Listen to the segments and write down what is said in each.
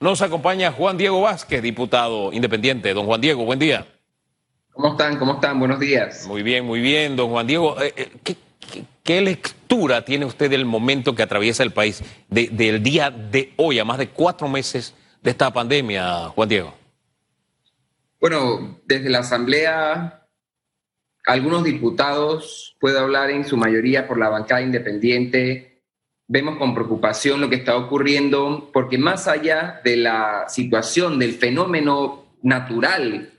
Nos acompaña Juan Diego Vázquez, diputado independiente. Don Juan Diego, buen día. ¿Cómo están? ¿Cómo están? Buenos días. Muy bien, muy bien, don Juan Diego. Eh, eh, ¿qué, lectura tiene usted del momento que atraviesa el país, del día de hoy, a más de cuatro meses de esta pandemia, Juan Diego? Bueno, desde la Asamblea, algunos diputados, puedo hablar en su mayoría por la bancada independiente, vemos con preocupación lo que está ocurriendo, porque más allá de la situación, del fenómeno natural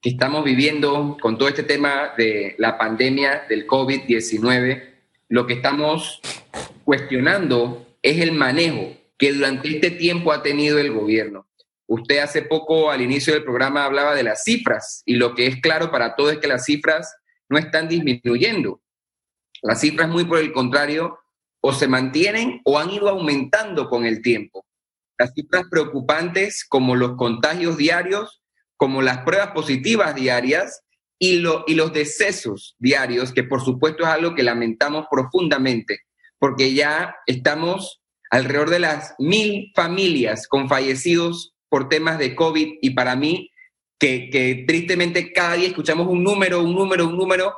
que estamos viviendo con todo este tema de la pandemia del COVID-19, lo que estamos cuestionando es el manejo que durante este tiempo ha tenido el gobierno. Usted hace poco al inicio del programa hablaba de las cifras y lo que es claro para todos es que las cifras no están disminuyendo. Las cifras, muy por el contrario, o se mantienen o han ido aumentando con el tiempo. Las cifras preocupantes como los contagios diarios, como las pruebas positivas diarias y, y los decesos diarios, que por supuesto es algo que lamentamos profundamente, porque ya estamos alrededor de las mil familias con fallecidos por temas de COVID y para mí, que, que tristemente cada día escuchamos un número, un número, un número,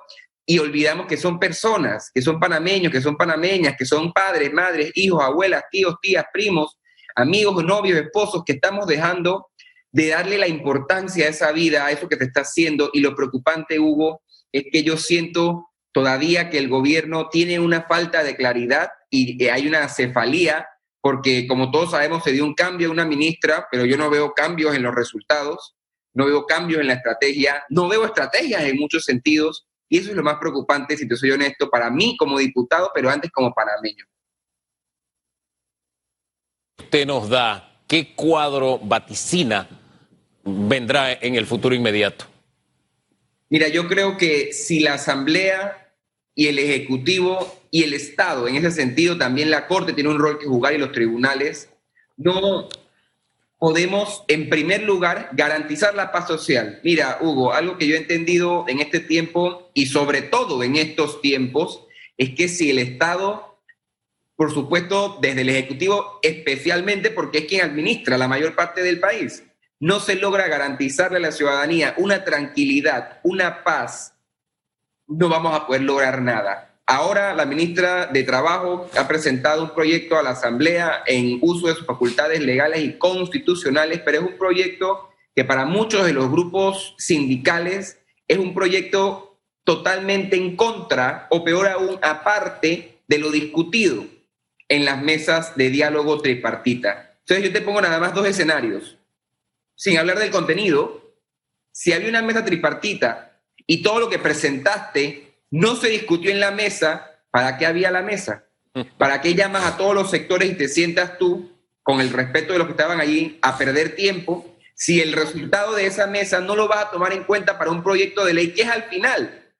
y olvidamos que son personas, que son panameños, que son panameñas, que son padres, madres, hijos, abuelas, tíos, tías, primos, amigos, novios, esposos, que estamos dejando de darle la importancia a esa vida, a eso que te está haciendo. Y lo preocupante, Hugo, es que yo siento todavía que el gobierno tiene una falta de claridad y hay una cefalía, porque como todos sabemos se dio un cambio a una ministra, pero yo no veo cambios en los resultados, no veo cambios en la estrategia, no veo estrategias en muchos sentidos y eso es lo más preocupante, si te soy honesto, para mí como diputado, pero antes como panameño. Usted nos da qué cuadro vaticina vendrá en el futuro inmediato. Mira, yo creo que si la Asamblea y el Ejecutivo y el Estado, en ese sentido también la Corte tiene un rol que jugar y los tribunales, no podemos, en primer lugar, garantizar la paz social. Mira, Hugo, algo que yo he entendido en este tiempo y sobre todo en estos tiempos, es que si el Estado, por supuesto, desde el Ejecutivo especialmente, porque es quien administra la mayor parte del país, no se logra garantizarle a la ciudadanía una tranquilidad, una paz, no vamos a poder lograr nada. Ahora la ministra de Trabajo ha presentado un proyecto a la Asamblea en uso de sus facultades legales y constitucionales, pero es un proyecto que para muchos de los grupos sindicales es un proyecto totalmente en contra o peor aún aparte de lo discutido en las mesas de diálogo tripartita. Entonces yo te pongo nada más dos escenarios. Sin hablar del contenido, si había una mesa tripartita y todo lo que presentaste no se discutió en la mesa. ¿Para qué había la mesa? ¿Para qué llamas a todos los sectores y te sientas tú, con el respeto de los que estaban allí, a perder tiempo? Si el resultado de esa mesa no lo vas a tomar en cuenta para un proyecto de ley, que es al final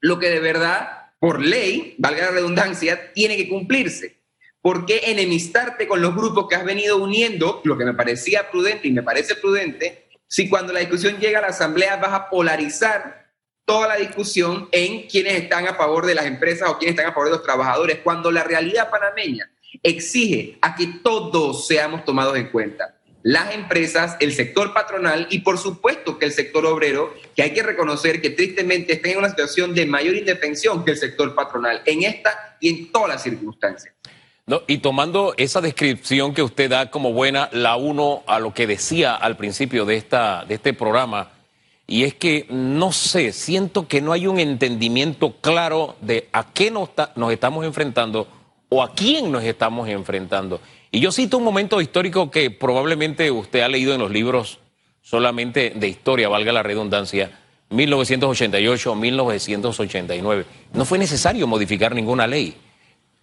lo que de verdad, por ley, valga la redundancia, tiene que cumplirse. ¿Por qué enemistarte con los grupos que has venido uniendo, lo que me parecía prudente y me parece prudente, si cuando la discusión llega a la Asamblea vas a polarizar toda la discusión en quienes están a favor de las empresas o quienes están a favor de los trabajadores, cuando la realidad panameña exige a que todos seamos tomados en cuenta. Las empresas, el sector patronal y por supuesto que el sector obrero, que hay que reconocer que tristemente está en una situación de mayor indefensión que el sector patronal, en esta y en todas las circunstancias. No, y tomando esa descripción que usted da como buena, la uno a lo que decía al principio de, esta, de este programa, y es que, no sé, siento que no hay un entendimiento claro de a qué nos, nos estamos enfrentando o a quién nos estamos enfrentando. Y yo cito un momento histórico que probablemente usted ha leído en los libros solamente de historia, valga la redundancia, 1988-1989. No fue necesario modificar ninguna ley.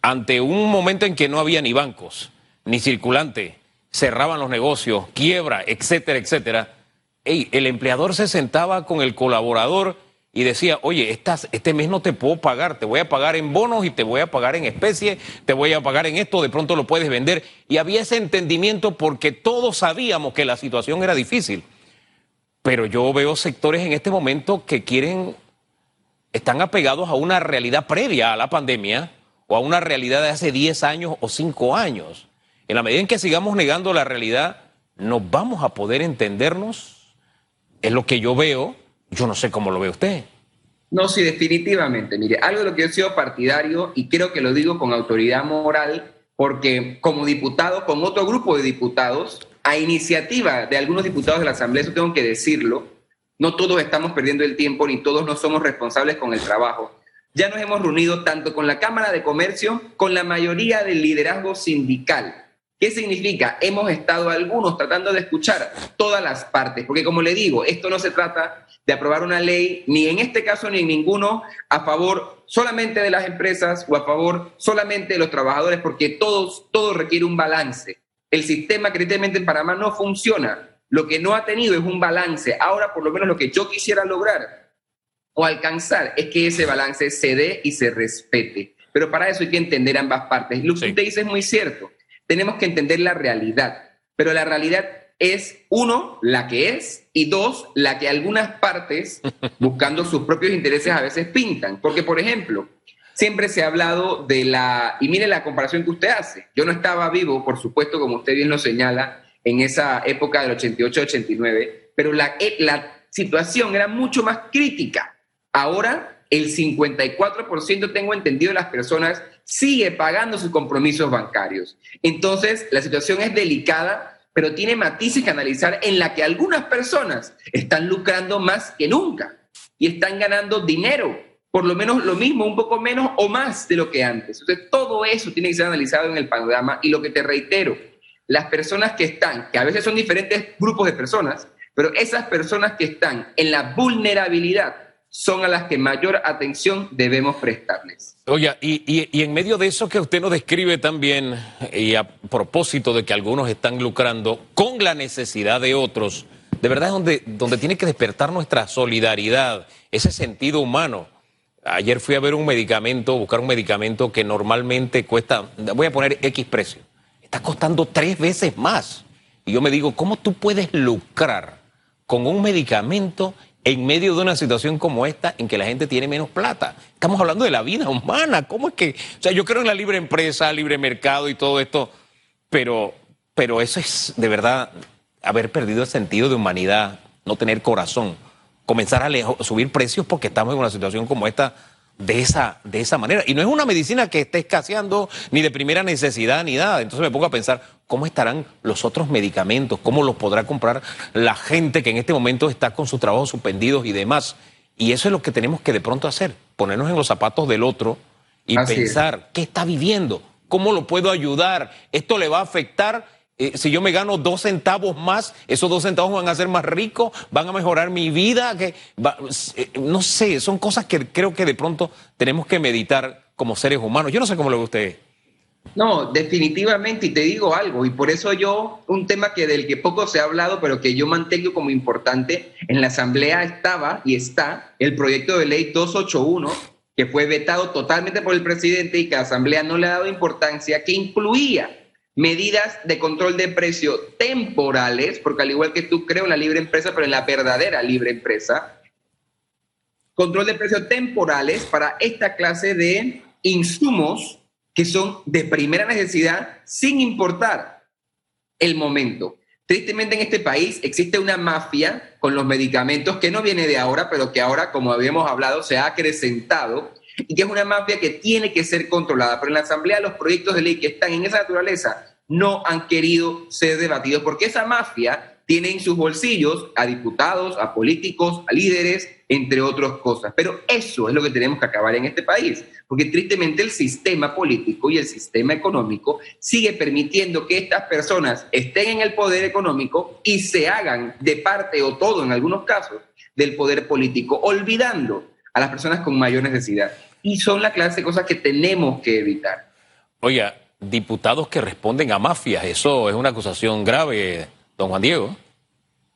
Ante un momento en que no había ni bancos, ni circulante, cerraban los negocios, quiebra, etcétera, etcétera el empleador se sentaba con el colaborador y decía, oye, este mes no te puedo pagar, te voy a pagar en bonos y te voy a pagar en especie, te voy a pagar en esto, de pronto lo puedes vender. Y había ese entendimiento porque todos sabíamos que la situación era difícil. Pero yo veo sectores en este momento que quieren, están apegados a una realidad previa a la pandemia o a una realidad de hace 10 años o 5 años. En la medida en que sigamos negando la realidad, ¿nos vamos a poder entendernos? Es lo que yo veo, yo no sé cómo lo ve usted. No, sí, definitivamente. Mire, algo de lo que yo he sido partidario, y creo que lo digo con autoridad moral, porque como diputado, con otro grupo de diputados, a iniciativa de algunos diputados de la Asamblea, eso tengo que decirlo, no todos estamos perdiendo el tiempo ni todos no somos responsables con el trabajo. Ya nos hemos reunido tanto con la Cámara de Comercio, con la mayoría del liderazgo sindical. ¿Qué significa? Hemos estado algunos tratando de escuchar todas las partes, porque como le digo, esto no se trata de aprobar una ley, ni en este caso ni en ninguno, a favor solamente de las empresas o a favor solamente de los trabajadores, porque todos, todo requiere un balance. El sistema críticamente en Panamá no funciona. Lo que no ha tenido es un balance. Ahora, por lo menos lo que yo quisiera lograr o alcanzar es que ese balance se dé y se respete. Pero para eso hay que entender ambas partes. Lo que usted dice es muy cierto tenemos que entender la realidad, pero la realidad es, uno, la que es, y dos, la que algunas partes, buscando sus propios intereses, a veces pintan. Porque, por ejemplo, siempre se ha hablado de la, y mire la comparación que usted hace, yo no estaba vivo, por supuesto, como usted bien lo señala, en esa época del 88-89, pero la, eh, la situación era mucho más crítica. Ahora, el 54% tengo entendido de las personas sigue pagando sus compromisos bancarios. Entonces, la situación es delicada, pero tiene matices que analizar en la que algunas personas están lucrando más que nunca y están ganando dinero, por lo menos lo mismo, un poco menos o más de lo que antes. Entonces, todo eso tiene que ser analizado en el panorama y lo que te reitero, las personas que están, que a veces son diferentes grupos de personas, pero esas personas que están en la vulnerabilidad son a las que mayor atención debemos prestarles. Oye, y, en medio de eso que usted nos describe también, y a propósito de que algunos están lucrando con la necesidad de otros, de verdad es donde, donde tiene que despertar nuestra solidaridad, ese sentido humano. Ayer fui a ver un medicamento, buscar un medicamento que normalmente cuesta, voy a poner X precio, está costando tres veces más. Y yo me digo, ¿cómo tú puedes lucrar con un medicamento en medio de una situación como esta en que la gente tiene menos plata. Estamos hablando de la vida humana. ¿Cómo es que.? O sea, yo creo en la libre empresa, libre mercado y todo esto, pero, pero eso es de verdad haber perdido el sentido de humanidad, no tener corazón, comenzar a subir precios porque estamos en una situación como esta de esa, de esa manera. Y no es una medicina que esté escaseando ni de primera necesidad ni nada. Entonces me pongo a pensar, ¿cómo estarán los otros medicamentos? ¿Cómo los podrá comprar la gente que en este momento está con sus trabajos suspendidos y demás? Y eso es lo que tenemos que de pronto hacer, ponernos en los zapatos del otro y pensar, ¿qué está viviendo? ¿Cómo lo puedo ayudar? ¿Esto le va a afectar? Eh, si yo me gano dos centavos más, esos dos centavos van a ser más ricos, van a mejorar mi vida. Que eh, no sé, son cosas que creo que de pronto tenemos que meditar como seres humanos. Yo no sé cómo lo ve usted. No, definitivamente, y te digo algo, y por eso yo, un tema que del que poco se ha hablado, pero que yo mantengo como importante, en la Asamblea estaba y está el proyecto de ley 281, que fue vetado totalmente por el presidente y que la Asamblea no le ha dado importancia, que incluía medidas de control de precio temporales, porque al igual que tú creo en la libre empresa, pero en la verdadera libre empresa, control de precios temporales para esta clase de insumos que son de primera necesidad sin importar el momento. Tristemente en este país existe una mafia con los medicamentos que no viene de ahora, pero que ahora, como habíamos hablado, se ha acrecentado y que es una mafia que tiene que ser controlada. Pero en la Asamblea los proyectos de ley que están en esa naturaleza no han querido ser debatidos porque esa mafia tiene en sus bolsillos a diputados, a políticos, a líderes, entre otras cosas. Pero eso es lo que tenemos que acabar en este país, porque tristemente el sistema político y el sistema económico sigue permitiendo que estas personas estén en el poder económico y se hagan de parte o todo en algunos casos del poder político, olvidando a las personas con mayor necesidad. Y son la clase de cosas que tenemos que evitar. Oiga, diputados que responden a mafias, eso es una acusación grave, don Juan Diego.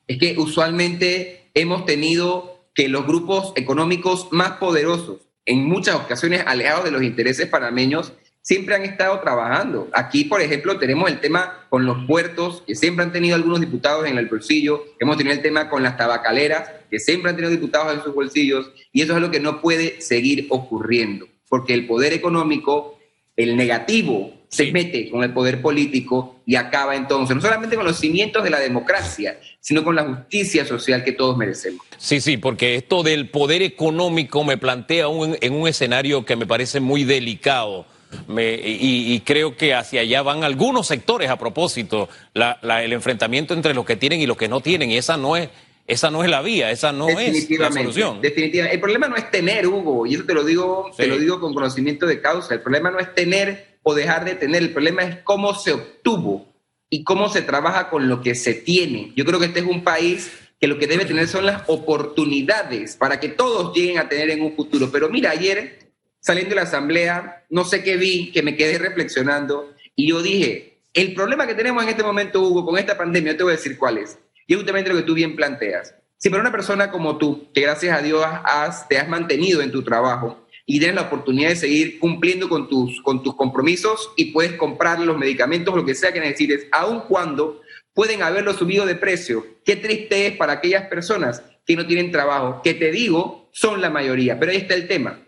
Es que usualmente hemos tenido que los grupos económicos más poderosos, en muchas ocasiones alejados de los intereses panameños, siempre han estado trabajando. Aquí, por ejemplo, tenemos el tema con los puertos, que siempre han tenido algunos diputados en el bolsillo. Hemos tenido el tema con las tabacaleras, que siempre han tenido diputados en sus bolsillos. Y eso es lo que no puede seguir ocurriendo, porque el poder económico, el negativo se mete con el poder político y acaba entonces, no solamente con los cimientos de la democracia, sino con la justicia social que todos merecemos. Sí, sí, porque esto del poder económico me plantea en un escenario que me parece muy delicado. Y, creo que hacia allá van algunos sectores a propósito, el enfrentamiento entre los que tienen y los que no tienen, y esa no es, esa no es la vía, esa no es la solución. Definitivamente. El problema no es tener, Hugo, y eso te lo digo, te lo digo con conocimiento de causa. El problema no es tener o dejar de tener. El problema es cómo se obtuvo y cómo se trabaja con lo que se tiene. Yo creo que este es un país que lo que debe tener son las oportunidades para que todos lleguen a tener en un futuro. Pero mira, ayer saliendo de la asamblea, no sé qué vi, que me quedé reflexionando y yo dije, el problema que tenemos en este momento, Hugo, con esta pandemia, yo te voy a decir cuál es. Y es justamente lo que tú bien planteas. Si para una persona como tú, que gracias a Dios has, te has mantenido en tu trabajo, y tienes la oportunidad de seguir cumpliendo con tus, con tus compromisos y puedes comprar los medicamentos, lo que sea que necesites, aun cuando pueden haberlo subido de precio. Qué triste es para aquellas personas que no tienen trabajo, que te digo, son la mayoría. Pero ahí está el tema.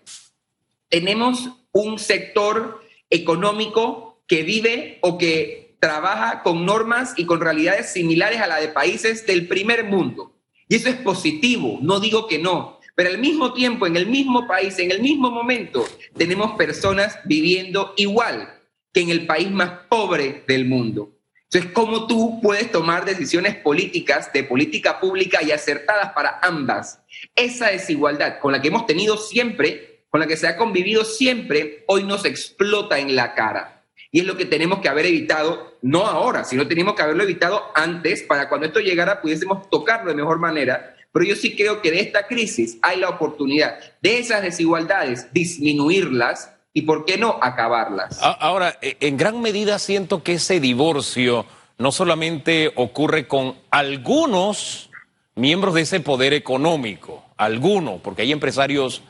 Tenemos un sector económico que vive o que trabaja con normas y con realidades similares a la de países del primer mundo. Y eso es positivo, no digo que no, pero al mismo tiempo, en el mismo país, en el mismo momento, tenemos personas viviendo igual que en el país más pobre del mundo. Entonces, ¿cómo tú puedes tomar decisiones políticas, de política pública y acertadas para ambas? Esa desigualdad con la que hemos tenido siempre, con la que se ha convivido siempre, hoy nos explota en la cara. Y es lo que tenemos que haber evitado, no ahora, sino tenemos que haberlo evitado antes para cuando esto llegara pudiésemos tocarlo de mejor manera pero yo sí creo que de esta crisis hay la oportunidad de esas desigualdades disminuirlas y, ¿por qué no, acabarlas? Ahora, e, en gran medida siento que ese divorcio no solamente ocurre con algunos miembros de ese poder económico, algunos, porque hay empresarios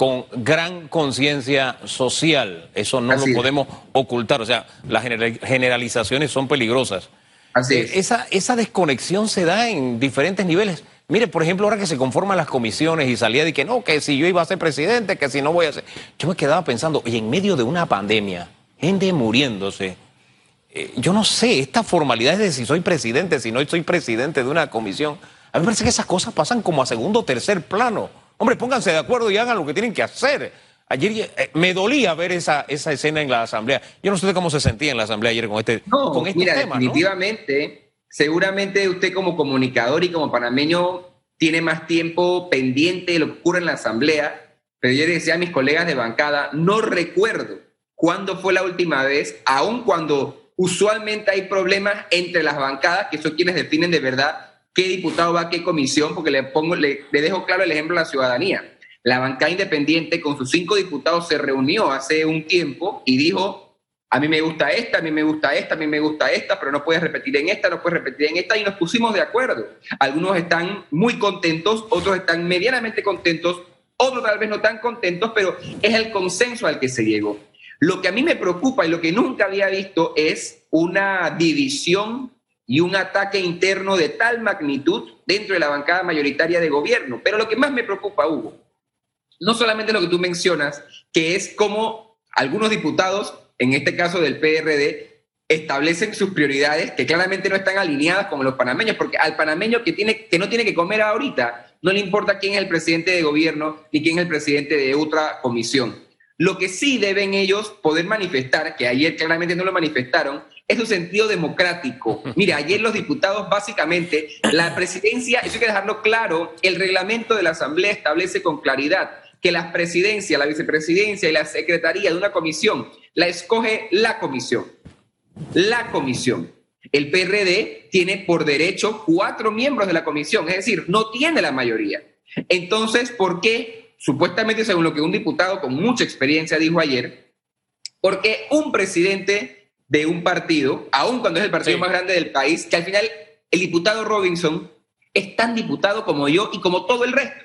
con gran conciencia social, eso no lo podemos ocultar, o sea, las generalizaciones son peligrosas. Así eh, Esa, esa desconexión se da en diferentes niveles. Mire, por ejemplo, ahora que se conforman las comisiones y salía de que no, que si yo iba a ser presidente, que si no voy a ser. Yo me quedaba pensando, y en medio de una pandemia, gente muriéndose, eh, yo no sé, esta formalidad de si soy presidente, si no soy presidente de una comisión, a mí me parece que esas cosas pasan como a segundo o tercer plano. Hombre, pónganse de acuerdo y hagan lo que tienen que hacer. Ayer eh, me dolía ver esa, esa escena en la asamblea. Yo no sé cómo se sentía en la asamblea ayer con este, no, este mira, Definitivamente seguramente usted como comunicador y como panameño tiene más tiempo pendiente de lo que ocurre en la asamblea, pero yo decía a mis colegas de bancada, no recuerdo cuándo fue la última vez, aun cuando usualmente hay problemas entre las bancadas, que son quienes definen de verdad qué diputado va a qué comisión, porque le, pongo, le, le dejo claro el ejemplo a la ciudadanía. La bancada independiente con sus cinco diputados se reunió hace un tiempo y dijo, a mí me gusta esta, a mí me gusta esta, a mí me gusta esta, pero no puedes repetir en esta, no puedes repetir en esta, y nos pusimos de acuerdo. Algunos están muy contentos, otros están medianamente contentos, otros tal vez no tan contentos, pero es el consenso al que se llegó. Lo que a mí me preocupa y lo que nunca había visto es una división y un ataque interno de tal magnitud dentro de la bancada mayoritaria de gobierno. Pero lo que más me preocupa, Hugo, no solamente lo que tú mencionas, que es cómo algunos diputados en este caso del PRD, establecen sus prioridades que claramente no están alineadas con los panameños, porque al panameño que, tiene, que no tiene que comer ahorita, no le importa quién es el presidente de gobierno ni quién es el presidente de otra comisión. Lo que sí deben ellos poder manifestar, que ayer claramente no lo manifestaron, es su sentido democrático. Mira, ayer los diputados básicamente, la presidencia, eso hay que dejarlo claro, el reglamento de la Asamblea establece con claridad que la presidencia, la vicepresidencia y la secretaría de una comisión la escoge la comisión. La comisión. El PRD tiene por derecho cuatro miembros de la comisión, es decir, no tiene la mayoría. Entonces, ¿por qué? Supuestamente, según lo que un diputado con mucha experiencia dijo ayer, porque un presidente de un partido, aun cuando es el partido más grande del país, que al final el diputado Robinson es tan diputado como yo y como todo el resto.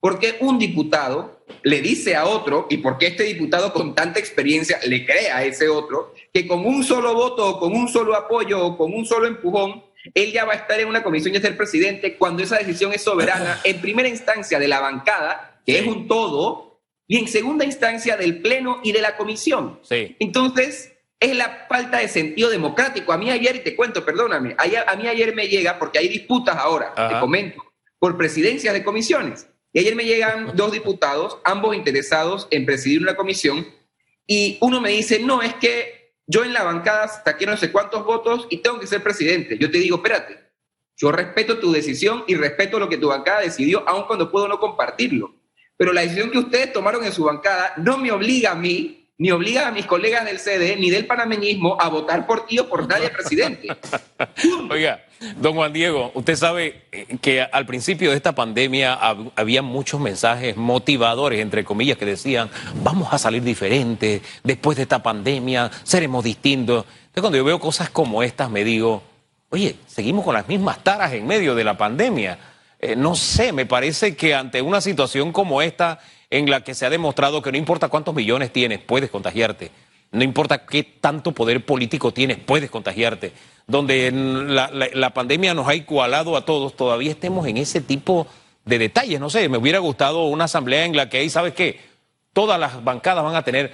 Porque un diputado le dice a otro, y porque este diputado con tanta experiencia le cree a ese otro, que con un solo voto o con un solo apoyo o con un solo empujón, él ya va a estar en una comisión y ser presidente cuando esa decisión es soberana, en primera instancia de la bancada, que es un todo, y en segunda instancia del Pleno y de la comisión. Entonces, es la falta de sentido democrático. A mí ayer, y te cuento, perdóname, a mí ayer me llega, porque hay disputas ahora, te comento, por presidencias de comisiones. Y ayer me llegan dos diputados, ambos interesados en presidir una comisión, y uno me dice, no, es que yo en la bancada saqué no sé cuántos votos y tengo que ser presidente. Yo te digo, espérate, yo respeto tu decisión y respeto lo que tu bancada decidió, aun cuando puedo no compartirlo. Pero la decisión que ustedes tomaron en su bancada no me obliga a mí ni obliga a mis colegas del CD ni del panameñismo a votar por ti o por nadie presidente. Oiga, don Juan Diego, usted sabe eh, que al principio de esta pandemia había muchos mensajes motivadores, entre comillas, que decían, vamos a salir diferentes, después de esta pandemia seremos distintos. Entonces cuando yo veo cosas como estas me digo, oye, seguimos con las mismas taras en medio de la pandemia. Eh, no sé, me parece que ante una situación como esta en la que se ha demostrado que no importa cuántos millones tienes, puedes contagiarte. No importa qué tanto poder político tienes, puedes contagiarte. Donde la, pandemia nos ha igualado a todos, todavía estemos en ese tipo de detalles. No sé, me hubiera gustado una asamblea en la que ahí, ¿sabes qué? Todas las bancadas van a tener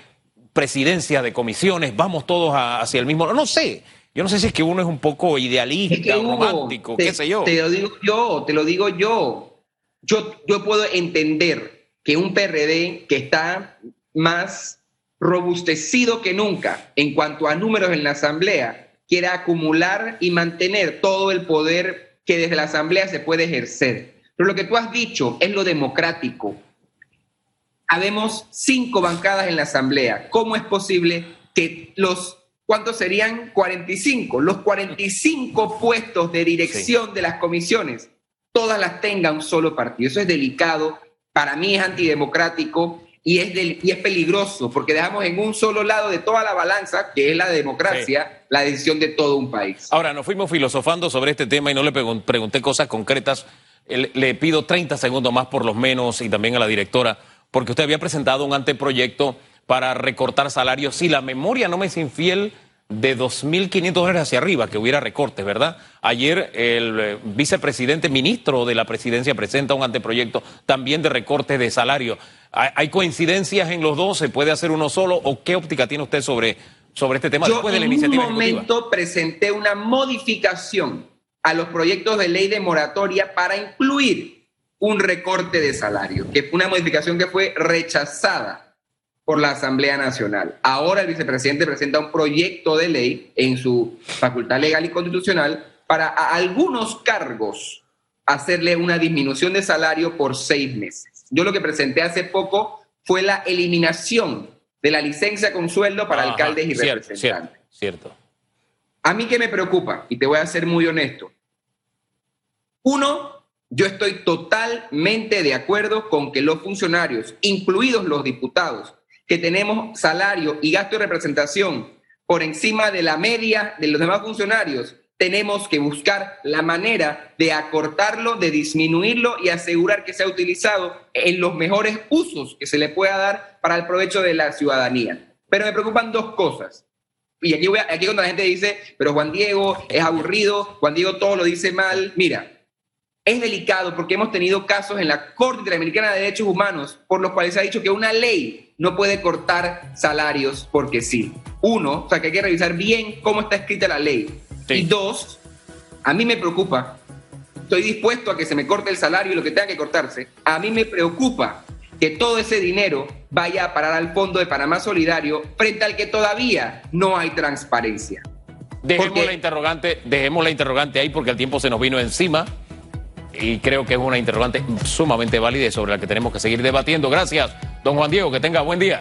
presidencia de comisiones, vamos todos hacia el mismo. No sé. Yo no sé si es que uno es un poco idealista, romántico, qué sé yo. Te lo digo yo, te lo digo yo. Yo, yo puedo entender que un PRD que está más robustecido que nunca en cuanto a números en la Asamblea, quiera acumular y mantener todo el poder que desde la Asamblea se puede ejercer. Pero lo que tú has dicho es lo democrático. Habemos cinco bancadas en la Asamblea. ¿Cómo es posible que los, ¿cuántos serían? 45. Los 45 puestos de dirección de las comisiones, todas las tenga un solo partido. Eso es delicado para mí es antidemocrático y es, y es peligroso porque dejamos en un solo lado de toda la balanza, que es la democracia, la decisión de todo un país. Ahora, nos fuimos filosofando sobre este tema y no le pregunté cosas concretas. Le pido 30 segundos más por los menos y también a la directora, porque usted había presentado un anteproyecto para recortar salarios. Si la memoria no me es infiel, de 2.500 dólares hacia arriba, que hubiera recortes, ¿verdad? Ayer el eh, vicepresidente ministro de la presidencia presenta un anteproyecto también de recortes de salario. ¿Hay, coincidencias en los dos? ¿Se puede hacer uno solo? ¿O qué óptica tiene usted sobre, sobre este tema después de la iniciativa? En un momento presenté una modificación a los proyectos de ley de moratoria para incluir un recorte de salario, que fue una modificación que fue rechazada por la Asamblea Nacional. Ahora el vicepresidente presenta un proyecto de ley en su facultad legal y constitucional para a algunos cargos hacerle una disminución de salario por seis meses. Yo lo que presenté hace poco fue la eliminación de la licencia con sueldo para alcaldes y representantes. Cierto, cierto. A mí que me preocupa, y te voy a ser muy honesto. Uno, yo estoy totalmente de acuerdo con que los funcionarios, incluidos los diputados, que tenemos salario y gasto de representación por encima de la media de los demás funcionarios, tenemos que buscar la manera de acortarlo, de disminuirlo y asegurar que sea utilizado en los mejores usos que se le pueda dar para el provecho de la ciudadanía. Pero me preocupan dos cosas. Y aquí, voy aquí cuando la gente dice, pero Juan Diego es aburrido, Juan Diego todo lo dice mal. Mira, es delicado porque hemos tenido casos en la Corte Interamericana de Derechos Humanos por los cuales se ha dicho que una ley no puede cortar salarios porque sí. Uno, o sea que hay que revisar bien cómo está escrita la ley. Y dos, a mí me preocupa, estoy dispuesto a que se me corte el salario y lo que tenga que cortarse, a mí me preocupa que todo ese dinero vaya a parar al Fondo de Panamá Solidario frente al que todavía no hay transparencia. Dejemos la interrogante, dejemos la interrogante ahí porque el tiempo se nos vino encima y creo que es una interrogante sumamente válida y sobre la que tenemos que seguir debatiendo. Gracias, don Juan Diego, que tenga buen día.